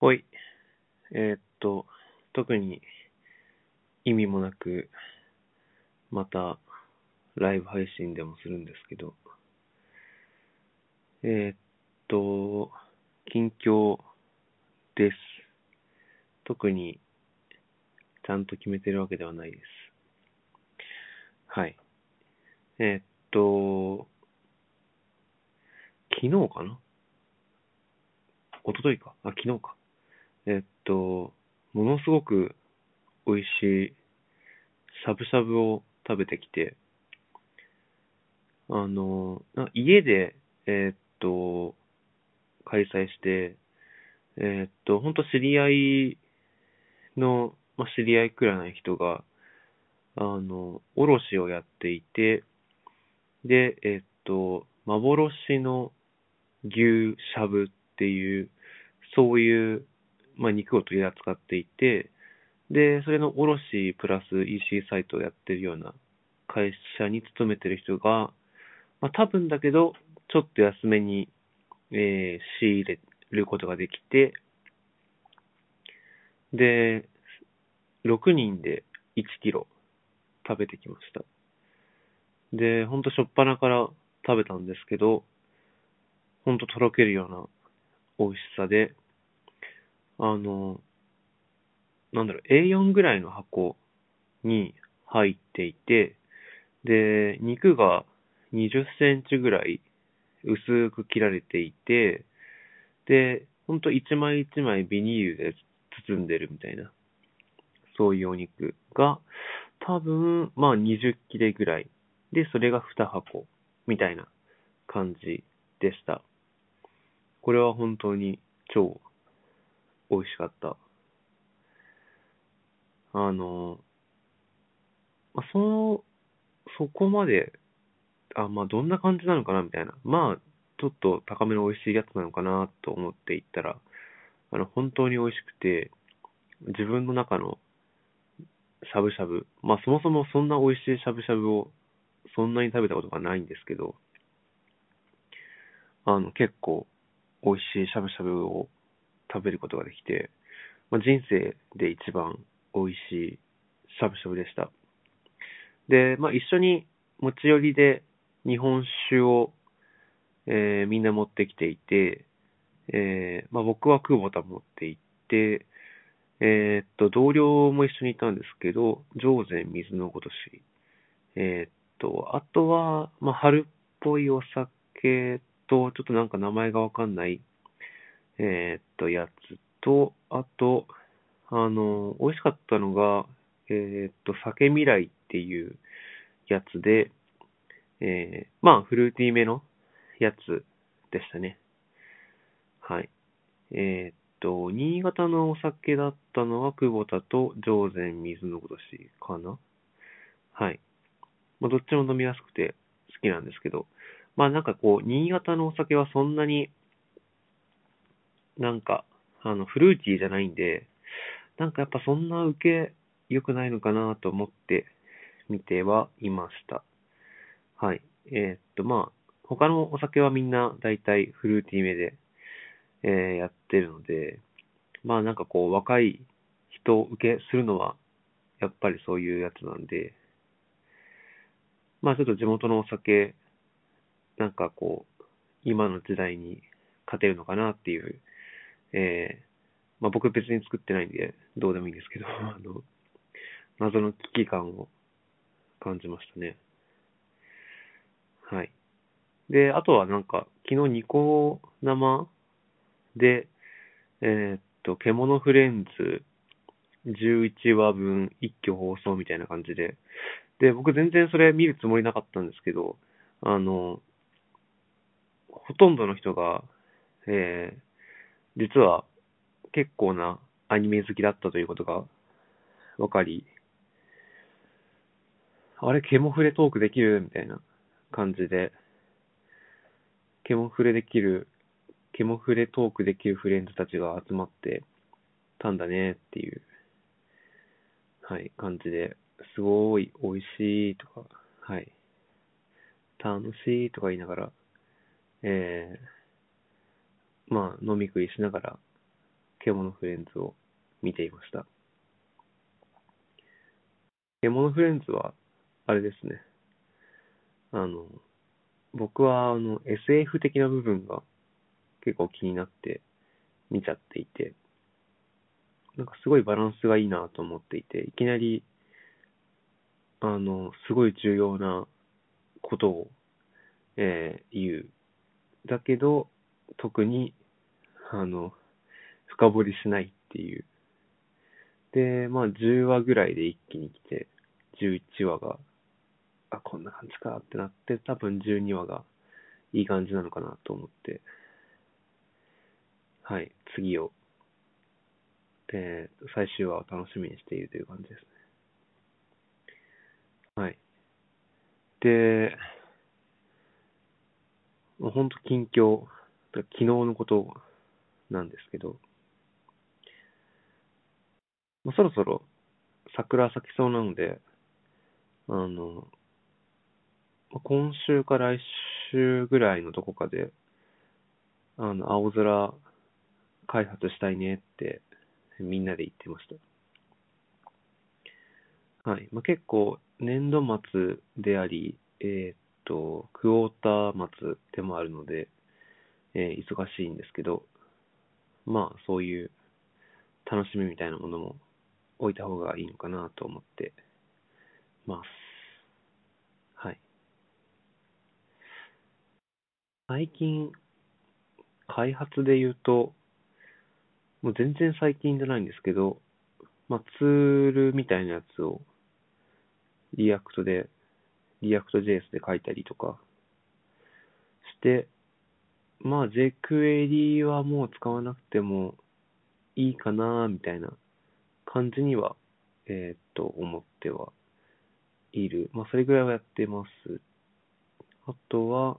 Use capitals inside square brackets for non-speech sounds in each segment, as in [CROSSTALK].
ほい。えーっと、特に意味もなく、またライブ配信でもするんですけど、えーっと、近況です。特にちゃんと決めてるわけではないです。はい。えーっと、昨日かな？一昨日か？あ、昨日か。えっと、ものすごく美味しいしゃぶしゃぶを食べてきて、あの、家で、えっと、開催して、えっと、本当知り合いの、まあ、知り合いくらいの人が、あの、おろしをやっていて、で、えっと、幻の牛しゃぶっていう、そういう、まあ、肉を取り扱っていて、で、それの卸プラス EC サイトをやってるような会社に勤めてる人が、まあ、多分だけど、ちょっと安めに、えー仕入れることができて、で、6人で1キロ食べてきました。で、ほんとしょっぱなから食べたんですけど、ほんととろけるような美味しさで、あの、なんだろう、A4 ぐらいの箱に入っていて、で、肉が20センチぐらい薄く切られていて、で、ほんと一枚一枚ビニールで包んでるみたいな、そういうお肉が、多分、まあ20切れぐらい。で、それが2箱、みたいな感じでした。これは本当に超美味しかった。あの、まあ、その、そこまで、あ、まあ、どんな感じなのかなみたいな。まあ、ちょっと高めの美味しいやつなのかなと思って行ったら、あの、本当に美味しくて、自分の中のしゃぶしゃぶ、まあ、そもそもそんな美味しいしゃぶしゃぶをそんなに食べたことがないんですけど、あの、結構美味しいしゃぶしゃぶを食べることができて、まあ、人生で一番美味しいしゃぶしゃぶでした。で、まあ、一緒に持ち寄りで日本酒を、えーみんな持ってきていて、えーまあ、僕は久保田持って行って、えーっと、同僚も一緒にいたんですけど、上善水のごとし、えーっと、あとは、まあ、春っぽいお酒と、ちょっとなんか名前がわかんない、えーっと、やつと、あと、あの、美味しかったのが、えーっと、酒未来っていうやつで、えーまあ、フルーティーめのやつでしたね。はい。えーっと、新潟のお酒だったのは、久保田と上善水のことしかなはい。まあ、どっちも飲みやすくて好きなんですけど、まあなんかこう、新潟のお酒はそんなに、なんか、あの、フルーティーじゃないんで、なんかやっぱそんな受け良くないのかなと思って見てはいました。はい。えーっと、まあ、他のお酒はみんな大体フルーティーめで、えーやってるので、まあなんかこう、若い人を受けするのは、やっぱりそういうやつなんで、まあちょっと地元のお酒、なんかこう、今の時代に勝てるのかなっていう、えーまあ僕別に作ってないんで、どうでもいいんですけど、[LAUGHS] あの、謎の危機感を感じましたね。はい。で、あとはなんか、昨日ニコ生で、えーっと、獣フレンズ11話分一挙放送みたいな感じで、で、僕全然それ見るつもりなかったんですけど、あの、ほとんどの人が、えー実は結構なアニメ好きだったということが分かり、あれ、ケモフレトークできるみたいな感じで、ケモフレできる、ケモフレトークできるフレンズたちが集まってたんだねっていう、はい、感じで、すごい美味しいとか、はい、楽しいとか言いながら、えー、まあ、飲み食いしながら、獣フレンズを見ていました。獣フレンズは、あれですね。あの、僕はあの SF 的な部分が結構気になって見ちゃっていて、なんかすごいバランスがいいなと思っていて、いきなり、あの、すごい重要なことを、えー言う。だけど、特に、あの、深掘りしないっていう。で、まあ、10話ぐらいで一気に来て、11話が、あ、こんな感じかってなって、多分12話がいい感じなのかなと思って、はい、次を、えー最終話を楽しみにしているという感じですね。はい。で、もうほんと近況、昨日のことをなんですけど、もうそろそろ桜咲きそうなので、あの、まあ今週か来週ぐらいのどこかで、あの、青空開発したいねってみんなで言ってました。はい。まあ、結構年度末であり、えーっと、クォーター末でもあるので、えー忙しいんですけど、まあそういう楽しみみたいなものも置いた方がいいのかなと思ってます。はい。最近、開発で言うと、もう全然最近じゃないんですけど、まあ、ツールみたいなやつを、 React で、 React JS で書いたりとかして、まあ、jQuery はもう使わなくてもいいかな、みたいな感じには、えーっと、思ってはいる。まあ、それぐらいはやってます。あとは、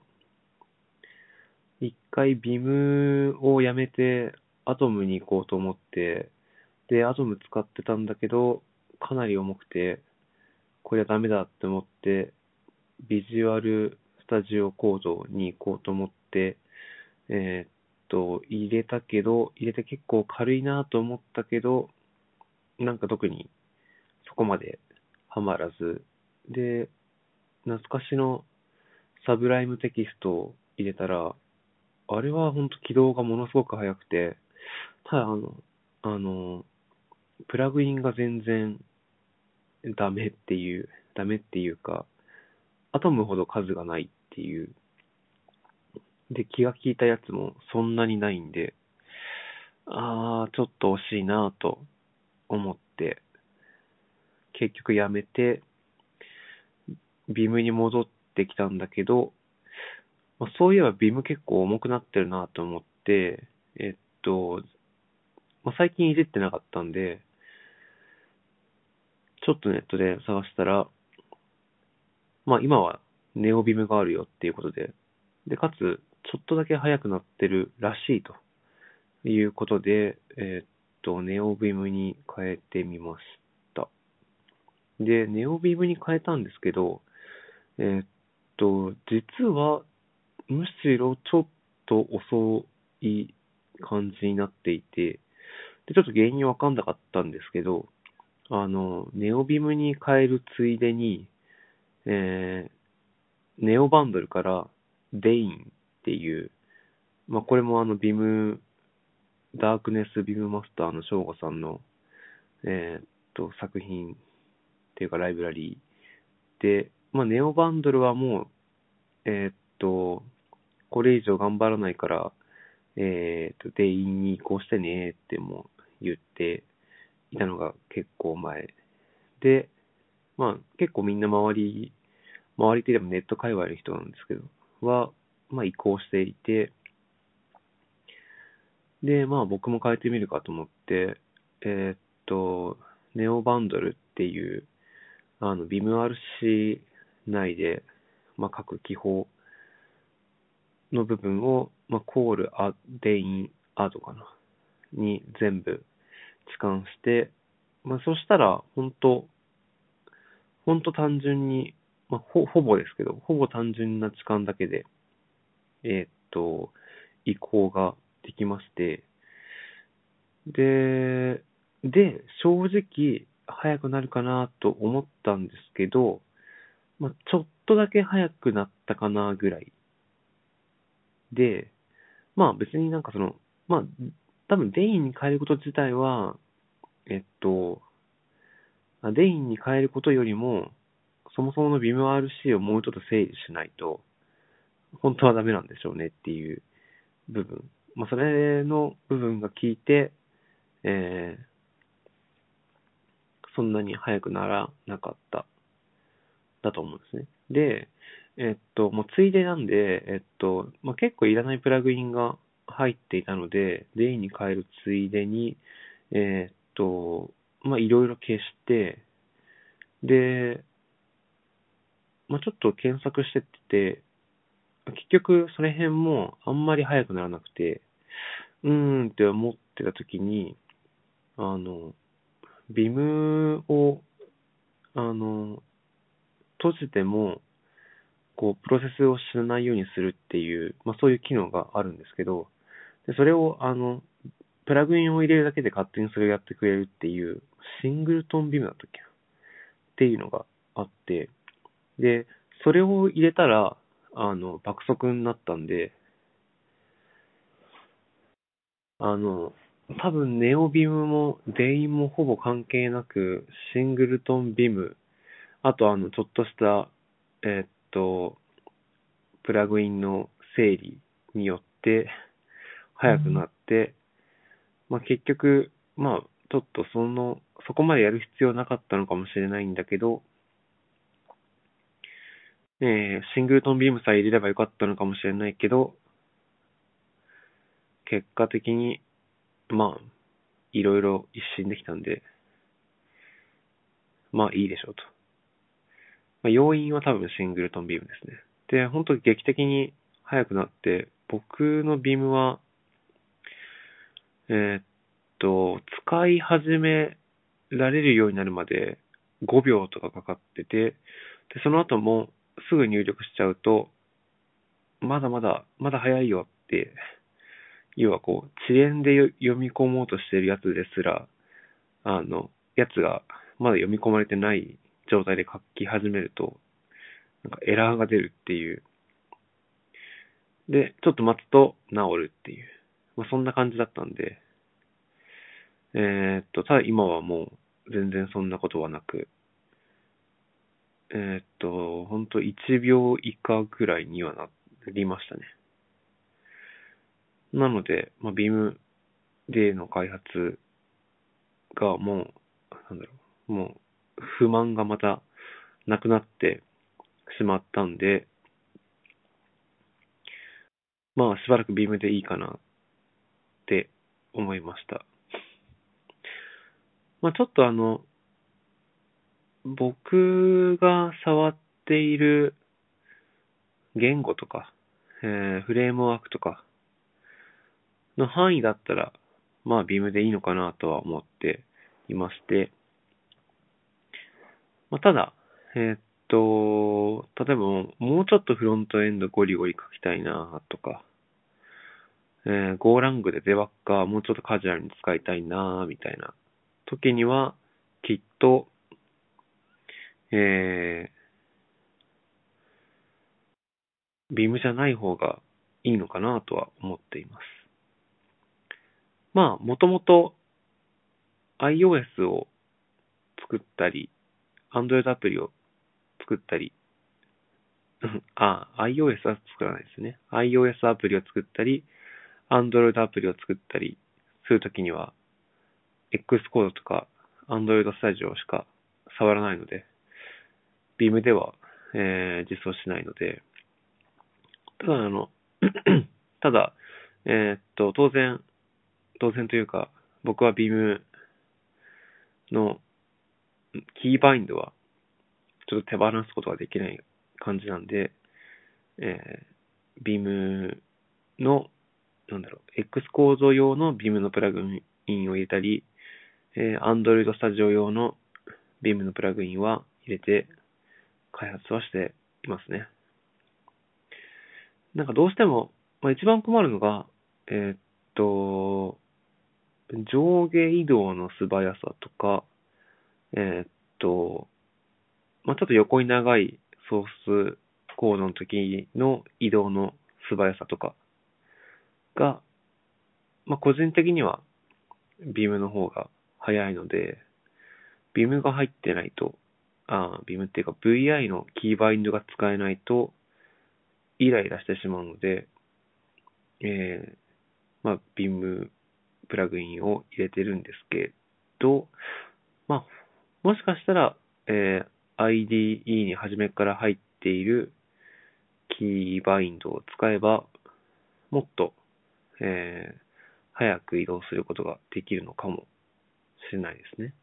一回 Vim をやめて Atom に行こうと思って、で、Atom 使ってたんだけど、かなり重くて、これはダメだって思って、ビジュアルスタジオコードに行こうと思って、えーっと、入れたけど、入れて結構軽いなと思ったけど、なんか特にそこまでハマらず、で、懐かしのサブライムテキストを入れたら、あれは本当起動がものすごく速くて、ただあの、あの、プラグインが全然ダメっていう、ダメっていうか、アトムほど数がないっていう。で、気が利いたやつもそんなにないんで、あー、ちょっと惜しいなぁと思って、結局やめて、ビムに戻ってきたんだけど、まあ、そういえばビム結構重くなってるなと思って、えっと、まあ、最近いじってなかったんで、ちょっとネットで探したら、まあ今はネオビムがあるよっていうことで、で、かつ、ちょっとだけ速くなってるらしいということで、えーっと、ネオビムに変えてみました。で、ネオビムに変えたんですけど、えーっと、実は、むしろちょっと遅い感じになっていて、で、ちょっと原因わかんなかったんですけど、あの、ネオビムに変えるついでに、えー、ネオバンドルからデインっていう、まあ、これもあの、ビム、ダークネスビムマスターの翔吾さんの、えーっと、作品っていうかライブラリーで、まあ、ネオバンドルはもう、えーっと、これ以上頑張らないから、えーっと、デインに移行してねっても言っていたのが結構前。で、まあ結構みんな周り、周りって言えばネット界隈の人なんですけど、は、まあ移行していて、で、まあ僕も変えてみるかと思って、えーっと、ネオバンドルっていう、あの、BIMRC 内で、まあ各記法の部分を、まあ、コール、ア、デイン、アドかな、に全部置換して、まあ、そしたら、本当本当単純に、まあ、ほ、ほぼですけど、ほぼ単純な置換だけで、えーっと、移行ができまして、で、で、正直、早くなるかなと思ったんですけど、まあ、ちょっとだけ早くなったかなぐらい。で、まあ別になんかその、まあ、多分デインに変えること自体は、えっと、デインに変えることよりも、そもそもの BIMRC をもうちょっと整理しないと、本当はダメなんでしょうねっていう部分。まあ、それの部分が効いて、えー、そんなに早くならなかった、だと思うんですね。で、えっと、もうついでなんで、えっと、まあ、結構いらないプラグインが入っていたので、デイに変えるついでに、えっと、まあ、いろいろ消して、で、まあ、ちょっと検索してて結局その辺もあんまり早くならなくて、うーんって思ってた時に、あの、ビムを、あの、閉じても、こう、プロセスを知らないようにするっていう、まあそういう機能があるんですけど、でそれを、あの、プラグインを入れるだけで勝手にそれをやってくれるっていう、シングルトンビムだったっけっていうのがあって、で、それを入れたら、あの、爆速になったんで、あの、多分ネオビムもデインもほぼ関係なく、シングルトンビム、あとあの、ちょっとした、えー、っと、プラグインの整理によって、速くなって、まあ結局、まあ、ちょっとその、そこまでやる必要なかったのかもしれないんだけど、えー、シングルトンビームさえ入れればよかったのかもしれないけど、結果的に、まあ、いろいろ一新できたんで、まあいいでしょうと。まあ、要因は多分シングルトンビームですね。で、本当に劇的に速くなって、僕のビームは、えー、っと、使い始められるようになるまで5秒とかかかってて、で、その後もすぐ入力しちゃうと、まだまだ、まだ早いよって、要はこう、遅延で読み込もうとしてるやつですら、あの、やつがまだ読み込まれてない状態で書き始めると、なんかエラーが出るっていう。で、ちょっと待つと治るっていう。まあ、そんな感じだったんで、えー、っと、ただ今はもう全然そんなことはなく、えー、っと、ほんと1秒以下ぐらいにはなりましたね。なので、まあ、ビームでの開発がもう、なんだろう、もう不満がまたなくなってしまったんで、まあしばらくビームでいいかなって思いました。まあちょっとあの、僕が触っている言語とか、えー、フレームワークとかの範囲だったら、まあ、ビームでいいのかなとは思っていまして、まあ、ただ、えー、っと、例えばもうちょっとフロントエンドゴリゴリ書きたいなとか、えー、ゴーラングでデバッカーもうちょっとカジュアルに使いたいなみたいな時には、きっと、えー、ビームじゃない方がいいのかなとは思っています。まあ、もともと iOS を作ったり、Android アプリを作ったり、[LAUGHS] あ、iOS は作らないですね。iOS アプリを作ったり、Android アプリを作ったりするときには、Xcode とか Android Studio しか触らないので、Beam では、えー、実装しないので、ただ、あの、[CLEARS THROAT] ただ、えー、っと、当然、当然というか、僕は Beam のキーバインドはちょっと手放すことができない感じなんで、えー、Beam の、なんだろう、X コード用の Beam のプラグインを入れたり、えー、Android Studio 用の Beam のプラグインは入れて開発はしていますね。なんかどうしても、まあ、一番困るのが、えー、っと、上下移動の素早さとか、えーっと、まあ、ちょっと横に長いソースコードの時の移動の素早さとかが、まあ、個人的にはビームの方が早いので、ビームが入ってないと、あビームっていうか VI のキーバインドが使えないとイライラしてしまうので、えー、まあ、ビームプラグインを入れてるんですけど、まあ、もしかしたら、えー、IDE に初めから入っているキーバインドを使えば、もっと、えー、早く移動することができるのかもしれないですね。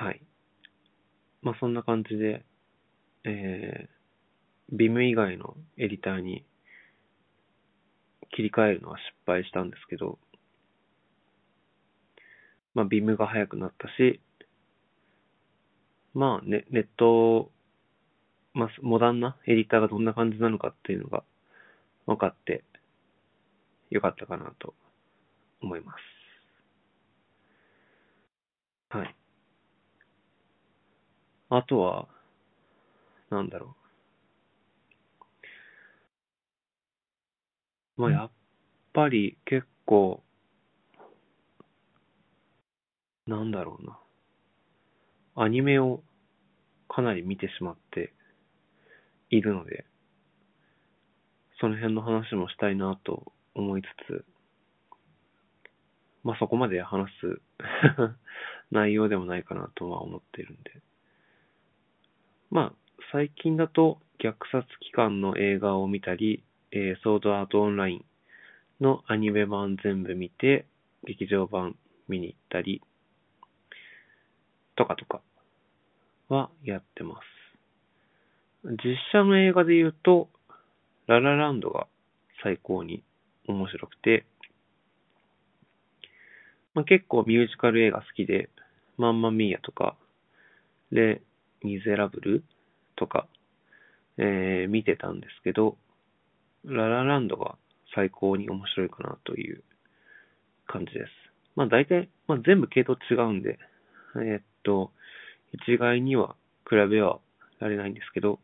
はい。まあそんな感じで、えー、Vim 以外のエディターに切り替えるのは失敗したんですけど、まあ Vim が速くなったし、まあネネット、まあモダンなエディターがどんな感じなのかっていうのが分かってよかったかなと思います。はい。あとは、なんだろう。まあ、やっぱり結構、なんだろうな。アニメをかなり見てしまっているので、その辺の話もしたいなと思いつつ、まあそこまで話す [LAUGHS] 内容でもないかなとは思っているんで。まあ、最近だと虐殺期間の映画を見たり、えー、ソードアートオンラインのアニメ版全部見て、劇場版見に行ったり、とかとかはやってます。実写の映画で言うと、ララランドが最高に面白くて、まあ、結構ミュージカル映画好きで、マンマミーヤとか、で、ミゼラブル？とか、えー、見てたんですけど、ララランドが最高に面白いかなという感じです。まあ大体、まあ、全部系統違うんで、えー、っと、一概には比べはられないんですけど、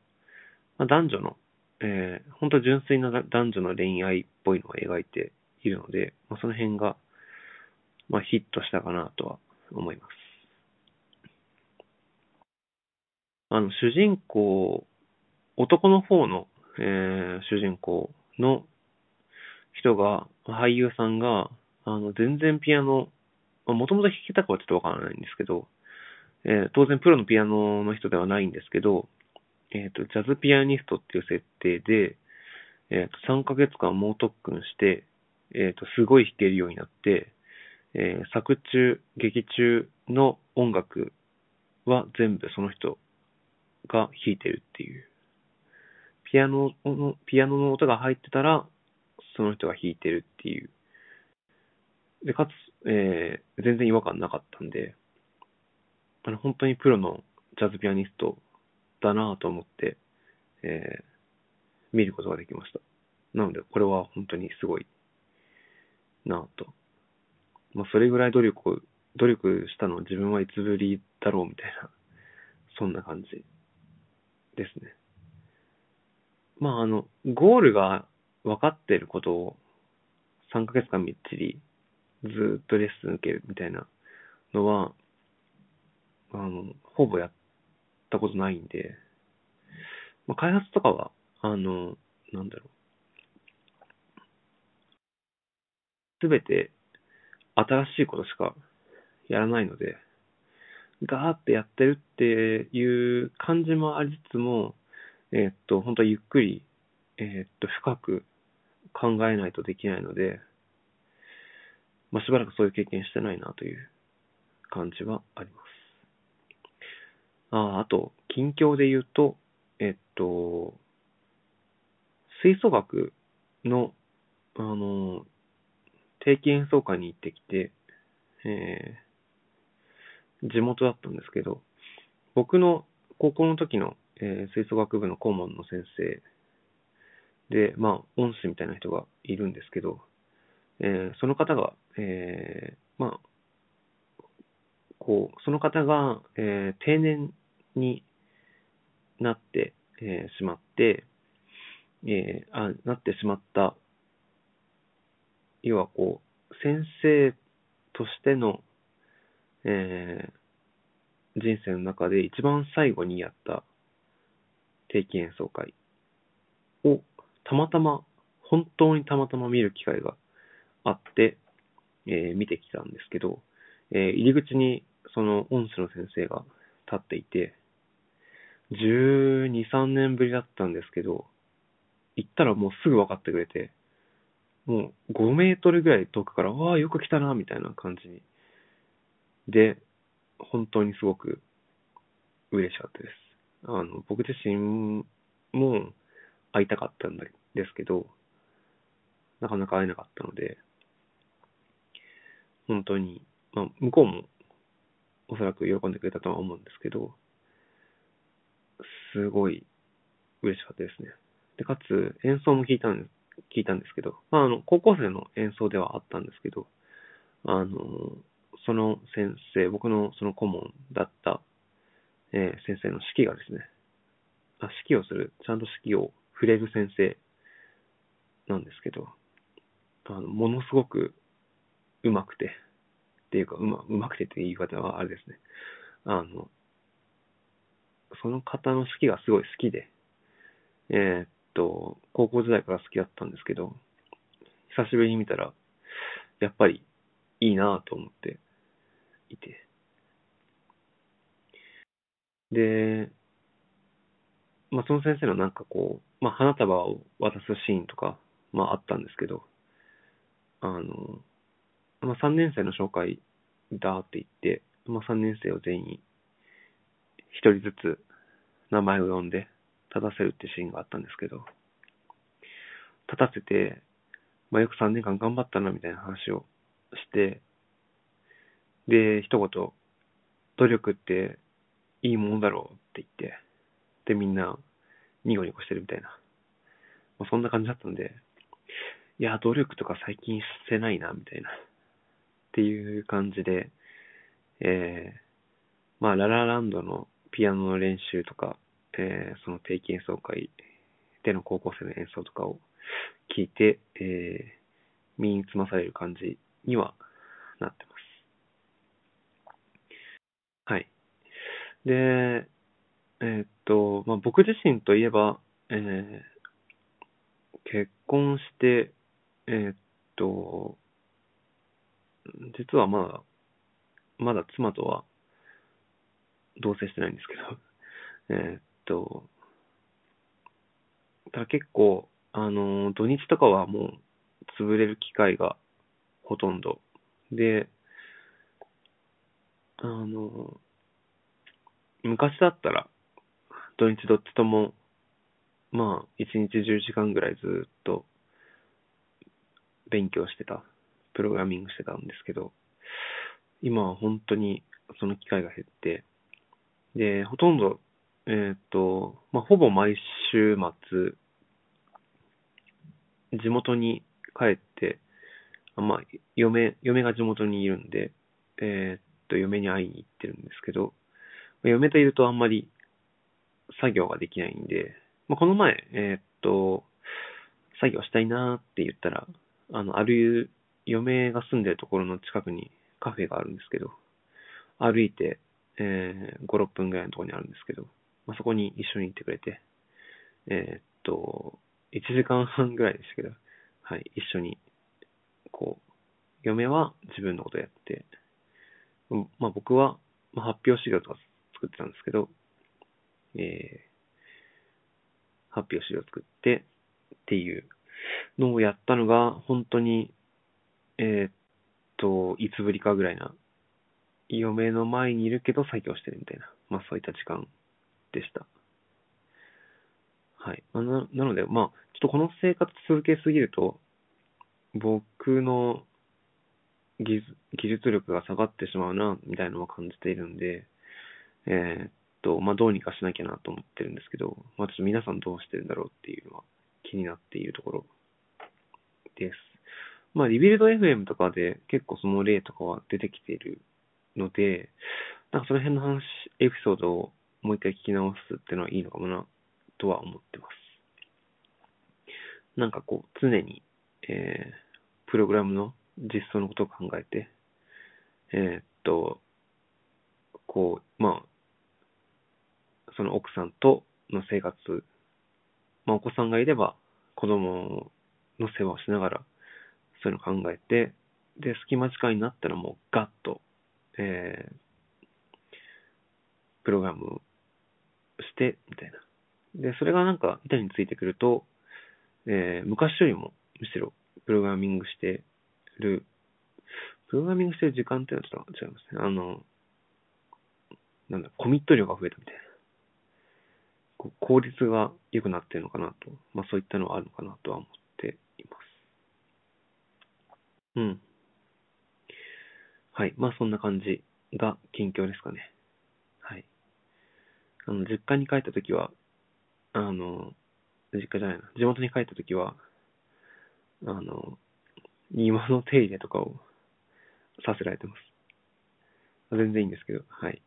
まあ、男女の、えー、本当純粋な男女の恋愛っぽいのを描いているので、まあ、その辺が、まあ、ヒットしたかなとは思います。あの、主人公、男の方の、えー、主人公の人が、俳優さんが、あの、全然ピアノ、もともと弾けたかはちょっとわからないんですけど、えー、当然プロのピアノの人ではないんですけど、えっ、ー、と、ジャズピアニストっていう設定で、えっ、と、3ヶ月間猛特訓して、えっ、と、すごい弾けるようになって、え作中、劇中の音楽は全部その人が弾いてるっていう。ピアノの、ピアノの音が入ってたら、その人が弾いてるっていう。で、かつ、えー、全然違和感なかったんで、あの、本当にプロのジャズピアニストだなと思って、えー、見ることができました。なので、これは本当にすごいなと。まあ、それぐらい努力を、努力したの自分はいつぶりだろうみたいな、そんな感じですね。まあ、あの、ゴールが分かっていることを3ヶ月間みっちりずっとレッスン受けるみたいなのは、あの、ほぼやったことないんで、まあ、開発とかは、あの、なんだろう。すべて新しいことしかやらないので、ガーってやってるっていう感じもありつつも、えー、っと、本当はゆっくり、えー、っと、深く考えないとできないので、まあ、しばらくそういう経験してないなという感じはあります。ああ、あと、近況で言うと、えっと、吹奏楽の、あの、定期演奏会に行ってきて、え地元だったんですけど、僕の高校の時の、えー、吹奏楽部の顧問の先生で、まあ、恩師みたいな人がいるんですけど、えーその方が、えーまあ、こう、その方が、えー定年になって、えーしまって、えーあ、なってしまった、要はこう、先生としての、えー人生の中で一番最後にやった定期演奏会をたまたま、本当にたまたま見る機会があって、えー見てきたんですけど、えー入り口にその恩師の先生が立っていて、12、3年ぶりだったんですけど、行ったらもうすぐ分かってくれて、もう5メートルぐらい遠くから、わあ、よく来たな、みたいな感じに。で、本当にすごく嬉しかったです。あの、僕自身も会いたかったんですけど、なかなか会えなかったので、本当に、まあ、向こうもおそらく喜んでくれたとは思うんですけど、すごい嬉しかったですね。で、かつ演奏も聞いたんです、聞いたんですけど、まあ、あの、高校生の演奏ではあったんですけど、あの、その先生、僕のその顧問だった、えー先生の指揮がですね、あ指揮をする、ちゃんと指揮を触れる先生なんですけど、あの、ものすごく上手くて、っていうか、うま、上手くてっていう言い方はあれですね。あの、その方の指揮がすごい好きで、えーっと、高校時代から好きだったんですけど、久しぶりに見たら、やっぱりいいなぁと思っていて。で、まあ、その先生のなんかこう、まあ、花束を渡すシーンとか、まあ、あったんですけど、あの、まあ、3年生の紹介だって言って、まあ、3年生を全員、一人ずつ名前を呼んで立たせるってシーンがあったんですけど、立たせて、まあ、よく3年間頑張ったなみたいな話をして、で、一言、努力っていいものだろうって言って、で、みんなニコニコしてるみたいな。まあ、そんな感じだったんで、いや、努力とか最近してないな、みたいな。っていう感じで、えー、まあ、ララランドのピアノの練習とか、えー、その定期演奏会での高校生の演奏とかを聞いて、えー、身につまされる感じにはなってます。はい。で、えーっと、まあ、僕自身といえば、えー結婚して、えーっと、実はまだ、まだ妻とは同棲してないんですけど、[LAUGHS] えっと、ただ結構、あの、土日とかはもう潰れる機会がほとんど。で、あの、昔だったら、土日どっちとも、まあ、一日10時間ぐらいずっと勉強してた、プログラミングしてたんですけど、今は本当にその機会が減って、で、ほとんど、えーっと、まあ、ほぼ毎週末、地元に帰って、あまあ、嫁、嫁が地元にいるんで、えーっと、嫁に会いに行ってるんですけど、嫁といるとあんまり作業ができないんで、まあ、この前、えーっと、作業したいなって言ったら、あの、ある、嫁が住んでるところの近くにカフェがあるんですけど、歩いて、えー、5、6分ぐらいのところにあるんですけど、まあ、そこに一緒に行ってくれて、えーっと、1時間半ぐらいでしたけど、はい、一緒に、こう、嫁は自分のことやって、まあ僕は、まあ、発表資料とか作ってたんですけど、えー発表資料作ってっていうのをやったのが、本当に、えーっと、いつぶりかぐらいな、嫁の前にいるけど作業してるみたいな、まあそういった時間でした。はい。ななので、まあ、ちょっとこの生活続けすぎると、僕の技術技術力が下がってしまうな、みたいなのを感じているんで、えーっと、まあ、どうにかしなきゃなと思ってるんですけど、まあ、ちょっと皆さんどうしてるんだろうっていうのは気になっているところです。まあ、リビルド FM とかで結構その例とかは出てきているので、なんかその辺の話、エピソードをもう一回聞き直すっていうのはいいのかもな、とは思ってます。なんかこう、常に、えー、プログラムの実装のことを考えて、えー、っと、こう、まあ、その奥さんとの生活、まあお子さんがいれば子供の世話をしながら、そういうのを考えて、で、隙間時間になったらもうガッと、えー、プログラムして、みたいな。で、それがなんか板についてくると、えー、昔よりもむしろプログラミングしてる、プログラミングしてる時間っていうのはちょっと違いますね。あの、なんだ、コミット量が増えたみたいな。効率が良くなってるのかなと。まあそういったのはあるのかなとは思っています。うん。はい。まあそんな感じが近況ですかね。はい。あの、実家に帰った時は、あの、実家じゃないな。地元に帰った時は、あの、庭の手入れとかをさせられてます。全然いいんですけど、はい。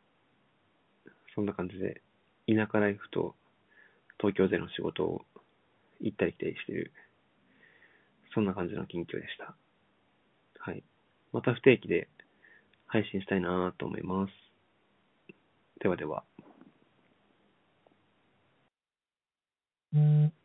そんな感じで、田舎ライフと東京での仕事を行ったり来たりしてる、そんな感じの近況でした。はい。また不定期で配信したいなと思います。ではでは。うん